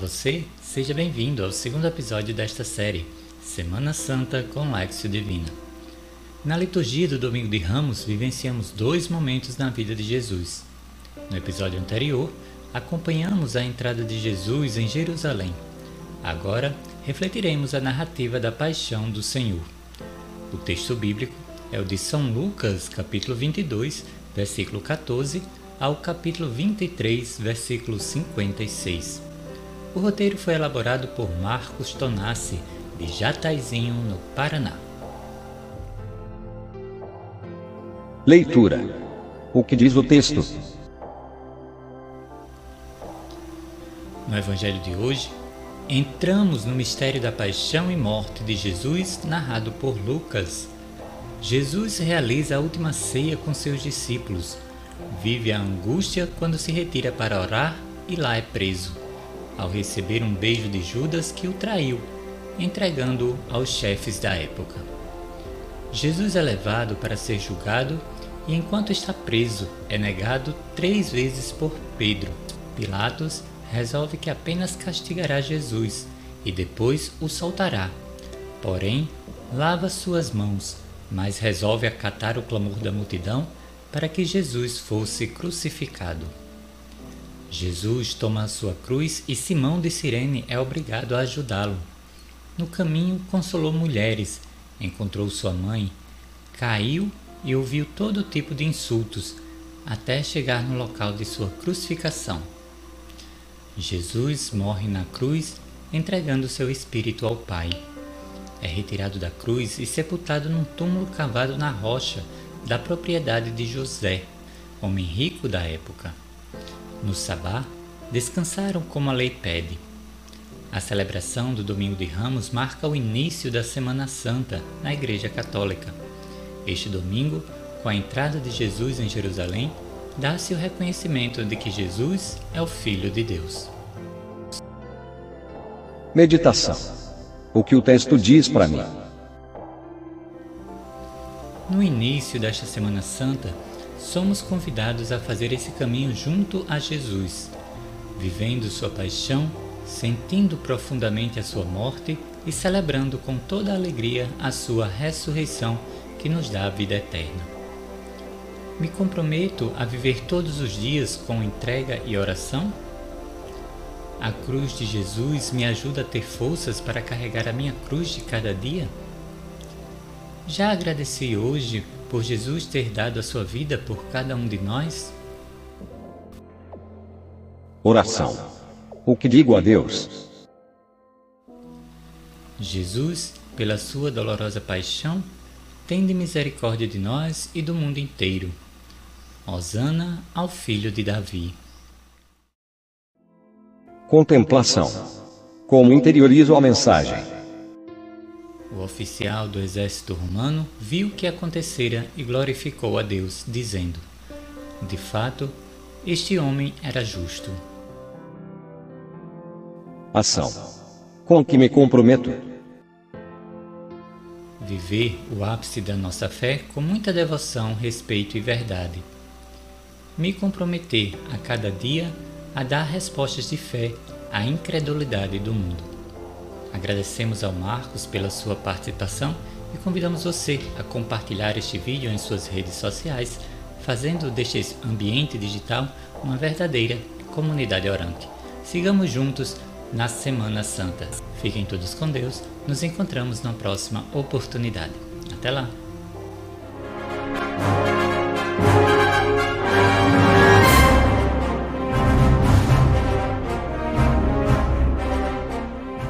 você, seja bem-vindo ao segundo episódio desta série, Semana Santa com Lexio Divina. Na liturgia do Domingo de Ramos, vivenciamos dois momentos na vida de Jesus. No episódio anterior, acompanhamos a entrada de Jesus em Jerusalém. Agora, refletiremos a narrativa da paixão do Senhor. O texto bíblico é o de São Lucas, capítulo 22, versículo 14 ao capítulo 23, versículo 56. O roteiro foi elaborado por Marcos Tonassi, de Jataizinho, no Paraná. Leitura. O que diz o texto? No Evangelho de hoje, entramos no mistério da paixão e morte de Jesus, narrado por Lucas. Jesus realiza a última ceia com seus discípulos. Vive a angústia quando se retira para orar e lá é preso ao receber um beijo de Judas que o traiu, entregando-o aos chefes da época. Jesus é levado para ser julgado e, enquanto está preso, é negado três vezes por Pedro. Pilatos resolve que apenas castigará Jesus e depois o soltará. Porém, lava suas mãos, mas resolve acatar o clamor da multidão para que Jesus fosse crucificado. Jesus toma a sua cruz e Simão de Cirene é obrigado a ajudá-lo. No caminho, consolou mulheres, encontrou sua mãe, caiu e ouviu todo tipo de insultos, até chegar no local de sua crucificação. Jesus morre na cruz, entregando seu espírito ao Pai. É retirado da cruz e sepultado num túmulo cavado na rocha da propriedade de José, homem rico da época. No Sabá, descansaram como a lei pede. A celebração do Domingo de Ramos marca o início da Semana Santa na Igreja Católica. Este domingo, com a entrada de Jesus em Jerusalém, dá-se o reconhecimento de que Jesus é o Filho de Deus. Meditação. O que o texto diz para mim? No início desta Semana Santa, somos convidados a fazer esse caminho junto a Jesus, vivendo sua paixão, sentindo profundamente a sua morte e celebrando com toda alegria a sua ressurreição que nos dá a vida eterna. Me comprometo a viver todos os dias com entrega e oração? A cruz de Jesus me ajuda a ter forças para carregar a minha cruz de cada dia? Já agradeci hoje por Jesus ter dado a sua vida por cada um de nós? Oração. O que digo a Deus? Jesus, pela sua dolorosa paixão, tende misericórdia de nós e do mundo inteiro. Hosana ao filho de Davi. Contemplação. Como interiorizo a mensagem? O oficial do exército romano viu o que acontecera e glorificou a Deus, dizendo: De fato, este homem era justo. Ação. Com que me comprometo? Viver o ápice da nossa fé com muita devoção, respeito e verdade. Me comprometer a cada dia a dar respostas de fé à incredulidade do mundo. Agradecemos ao Marcos pela sua participação e convidamos você a compartilhar este vídeo em suas redes sociais, fazendo deste ambiente digital uma verdadeira comunidade orante. Sigamos juntos na Semana Santa. Fiquem todos com Deus. Nos encontramos na próxima oportunidade. Até lá!